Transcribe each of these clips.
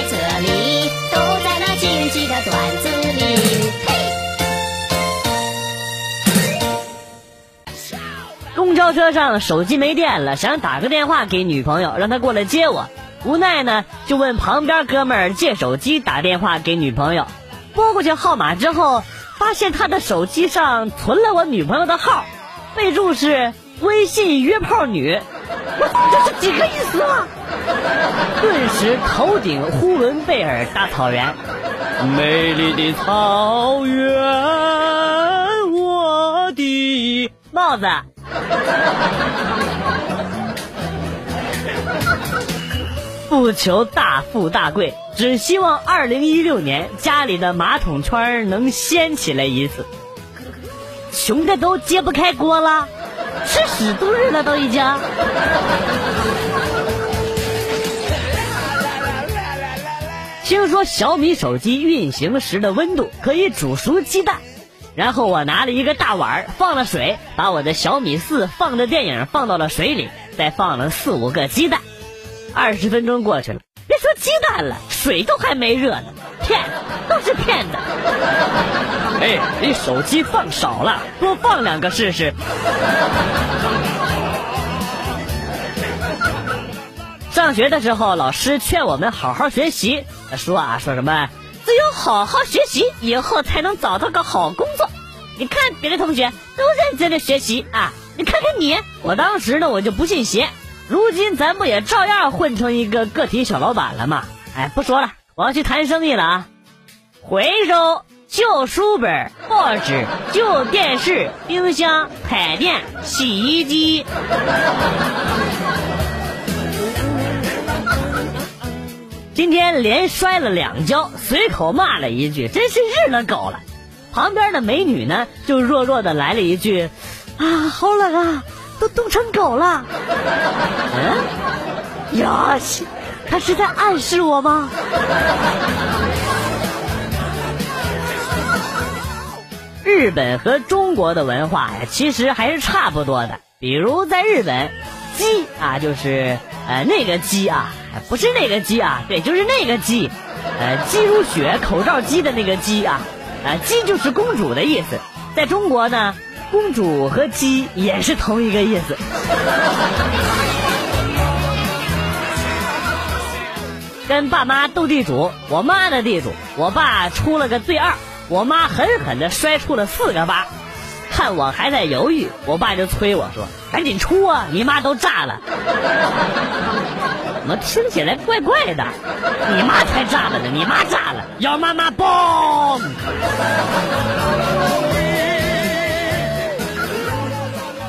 在这里，都在那荆棘的段子里。公交车上手机没电了，想打个电话给女朋友，让她过来接我。无奈呢，就问旁边哥们儿借手机打电话给女朋友。拨过去号码之后，发现他的手机上存了我女朋友的号，备注是微信约炮女。这是几个意思啊？顿时头顶呼伦贝尔大草原，美丽的草原，我的帽子。不求大富大贵，只希望二零一六年家里的马桶圈能掀起来一次。穷的都揭不开锅了，吃屎度日了都已经。听说小米手机运行时的温度可以煮熟鸡蛋，然后我拿了一个大碗放了水，把我的小米四放着电影放到了水里，再放了四五个鸡蛋。二十分钟过去了，别说鸡蛋了，水都还没热呢，骗子都是骗子。哎，你手机放少了，多放两个试试。上学的时候，老师劝我们好好学习，说啊，说什么只有好好学习，以后才能找到个好工作。你看别的同学都认真的学习啊，你看看你，我当时呢我就不信邪。如今咱不也照样混成一个个体小老板了吗？哎，不说了，我要去谈生意了啊！回收旧书本、报纸、旧电视、冰箱、彩电、洗衣机。今天连摔了两跤，随口骂了一句：“真是日了狗了。”旁边的美女呢，就弱弱的来了一句：“啊，好冷啊。”都冻成狗了，嗯，呀西，他是在暗示我吗？日本和中国的文化呀，其实还是差不多的。比如在日本，鸡啊，就是呃那个鸡啊，不是那个鸡啊，对，就是那个鸡，呃，鸡如雪，口罩鸡的那个鸡啊，啊，鸡就是公主的意思。在中国呢。公主和鸡也是同一个意思。跟爸妈斗地主，我妈的地主，我爸出了个对二，我妈狠狠的摔出了四个八。看我还在犹豫，我爸就催我说：“赶紧出啊，你妈都炸了。”怎么听起来怪怪的？你妈才炸了呢，你妈炸了，要妈妈嘣！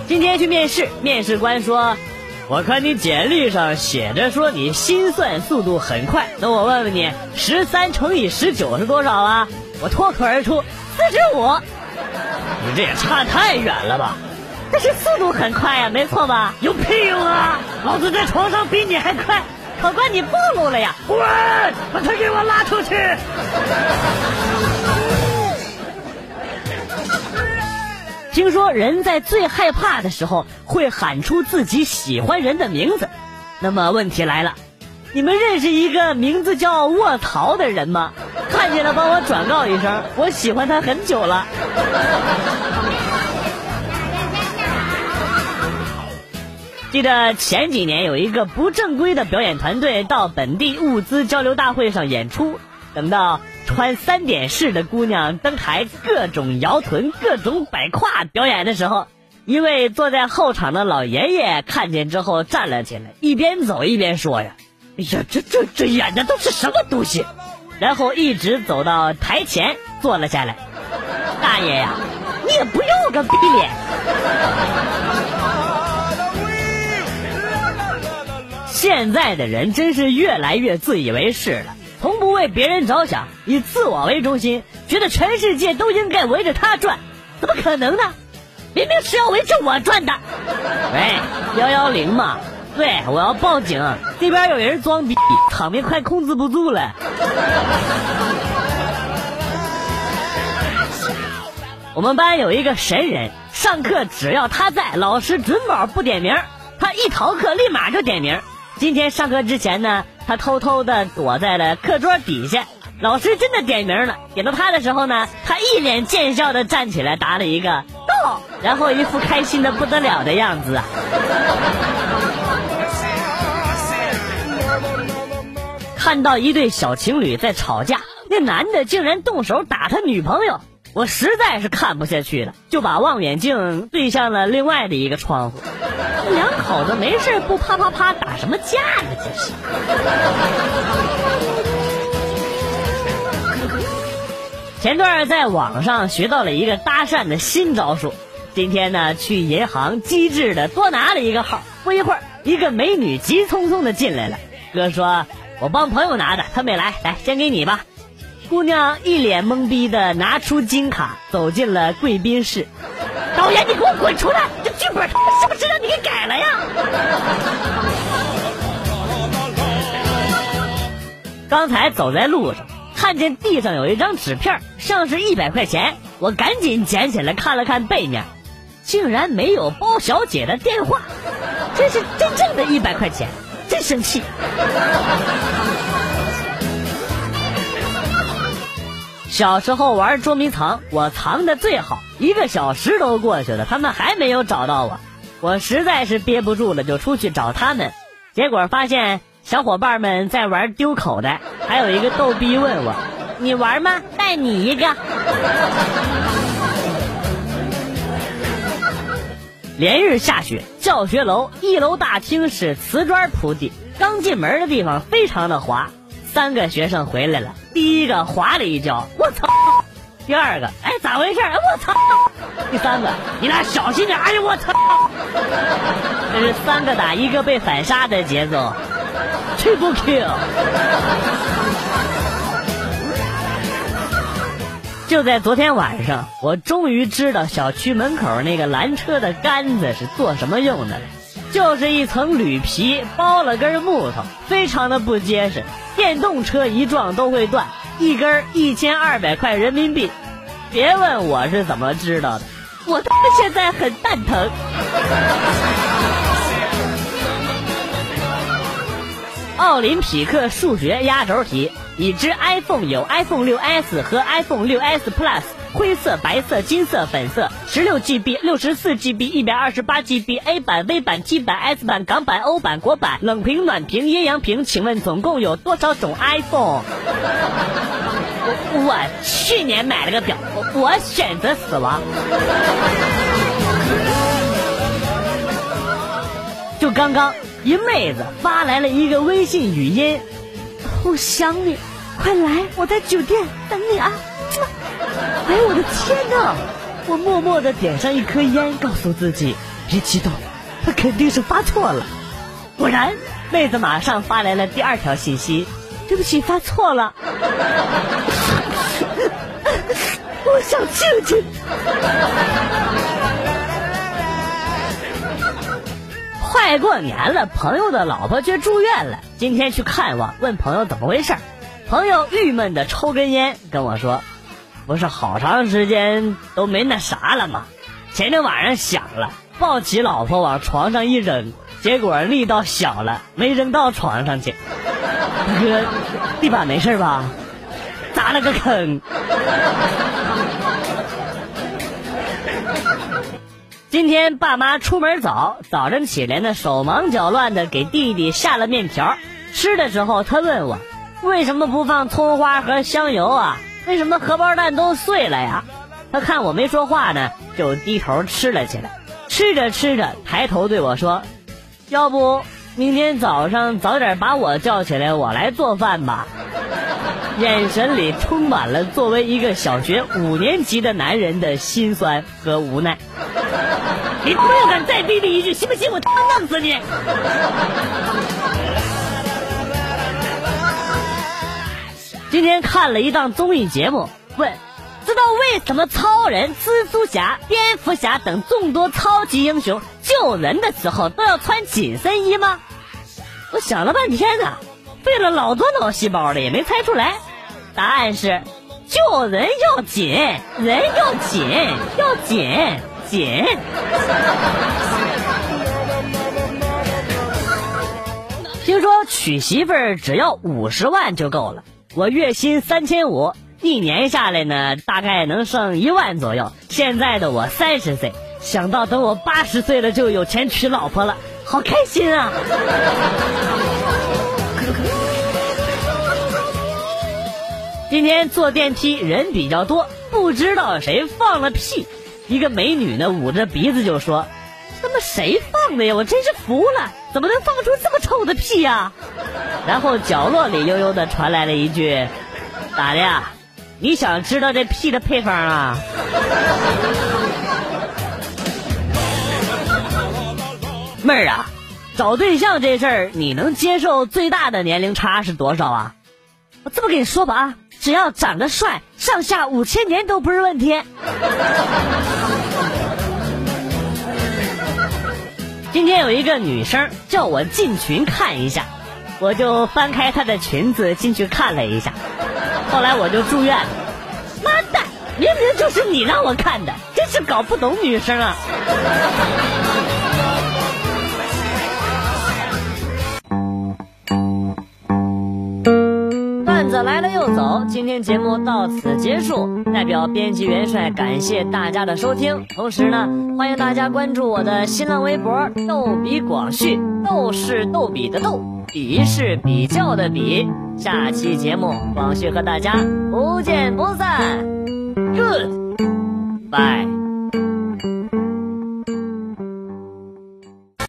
今天去面试，面试官说：“我看你简历上写着说你心算速度很快，那我问问你，十三乘以十九是多少啊？”我脱口而出：“四十五。”你这也差太远了吧？但是速度很快呀，没错吧？有屁用啊！老子在床上比你还快，考官你暴露了呀！滚！把他给我拉出去！听说人在最害怕的时候会喊出自己喜欢人的名字，那么问题来了，你们认识一个名字叫卧槽的人吗？看见了帮我转告一声，我喜欢他很久了。记得前几年有一个不正规的表演团队到本地物资交流大会上演出，等到。穿三点式的姑娘登台，各种摇臀，各种摆胯表演的时候，一位坐在后场的老爷爷看见之后站了起来，一边走一边说：“呀，哎呀，这这这演的都是什么东西？”然后一直走到台前坐了下来。大爷呀，你也不要个逼脸！现在的人真是越来越自以为是了。从不为别人着想，以自我为中心，觉得全世界都应该围着他转，怎么可能呢？明明是要围着我转的。喂，幺幺零嘛？对，我要报警，这边有人装逼，场面快控制不住了。我们班有一个神人，上课只要他在，老师准保不点名，他一逃课立马就点名。今天上课之前呢？他偷偷的躲在了课桌底下，老师真的点名了。点到他的时候呢，他一脸贱笑的站起来答了一个“到然后一副开心的不得了的样子啊。看到一对小情侣在吵架，那男的竟然动手打他女朋友，我实在是看不下去了，就把望远镜对向了另外的一个窗户。两口子没事不啪啪啪打什么架呢？这是。前段在网上学到了一个搭讪的新招数，今天呢去银行机智的多拿了一个号，不一会儿一个美女急匆匆的进来了，哥说。我帮朋友拿的，他没来，来先给你吧。姑娘一脸懵逼的拿出金卡，走进了贵宾室。导演，你给我滚出来！这剧本是不是让你给改了呀？刚才走在路上，看见地上有一张纸片，像是一百块钱，我赶紧捡起来看了看背面，竟然没有包小姐的电话，这是真正的一百块钱。真生气！小时候玩捉迷藏，我藏的最好，一个小时都过去了，他们还没有找到我，我实在是憋不住了，就出去找他们，结果发现小伙伴们在玩丢口袋，还有一个逗逼问我：“你玩吗？带你一个。”连日下雪，教学楼一楼大厅是瓷砖铺地，刚进门的地方非常的滑。三个学生回来了，第一个滑了一跤，我操！第二个，哎，咋回事？我操！第三个，你俩小心点！哎呀，我操！这是三个打一个被反杀的节奏，triple kill。就在昨天晚上，我终于知道小区门口那个拦车的杆子是做什么用的了，就是一层铝皮包了根木头，非常的不结实，电动车一撞都会断，一根一千二百块人民币。别问我是怎么知道的，我他妈现在很蛋疼。奥林匹克数学压轴题。已知 iPhone 有 iPhone 6s 和 iPhone 6s Plus，灰色、白色、金色、粉色，十六 GB、六十四 GB、一百二十八 GB，A 版、V 版、T 版、S 版、港版、欧版、国版，冷屏、暖屏、阴阳屏，请问总共有多少种 iPhone？我我去年买了个表，我选择死亡。就刚刚，一妹子发来了一个微信语音。我想你，快来！我在酒店等你啊！哎，我的天哪！我默默的点上一颗烟，告诉自己别激动，他肯定是发错了。果然，妹子马上发来了第二条信息：对不起，发错了。我想静静。快过年了，朋友的老婆却住院了。今天去看望，问朋友怎么回事儿朋友郁闷的抽根烟，跟我说：“不是好长时间都没那啥了吗？前天晚上想了，抱起老婆往床上一扔，结果力道小了，没扔到床上去。大哥，地板没事吧？砸了个坑。”今天爸妈出门早，早晨起来呢，手忙脚乱的给弟弟下了面条。吃的时候，他问我为什么不放葱花和香油啊？为什么荷包蛋都碎了呀？他看我没说话呢，就低头吃了起来。吃着吃着，抬头对我说：“要不明天早上早点把我叫起来，我来做饭吧。”眼神里充满了作为一个小学五年级的男人的心酸和无奈。你他妈要敢再逼逼一句，信不信我他妈弄死你？今天看了一档综艺节目，问：知道为什么超人、蜘蛛侠、蝙蝠侠等众多超级英雄救人的时候都要穿紧身衣吗？我想了半天呢，费了老多脑细胞了，也没猜出来。答案是：救人要紧，人要紧，要紧。紧。听说娶媳妇儿只要五十万就够了，我月薪三千五，一年下来呢，大概能剩一万左右。现在的我三十岁，想到等我八十岁了就有钱娶老婆了，好开心啊！今天坐电梯人比较多，不知道谁放了屁，一个美女呢捂着鼻子就说：“他妈谁放的呀？我真是服了，怎么能放出这么臭的屁呀？”然后角落里悠悠的传来了一句：“咋的呀？你想知道这屁的配方啊？”妹儿啊，找对象这事儿，你能接受最大的年龄差是多少啊？我这么跟你说吧啊。只要长得帅，上下五千年都不是问题。今天有一个女生叫我进群看一下，我就翻开她的裙子进去看了一下，后来我就住院了。妈蛋，明明就是你让我看的，真是搞不懂女生啊！段子来了又走，今天节目到此结束。代表编辑元帅感谢大家的收听，同时呢，欢迎大家关注我的新浪微博“逗比广旭”，逗是逗比的逗，比是比较的比。下期节目，广旭和大家不见不散。Good，bye。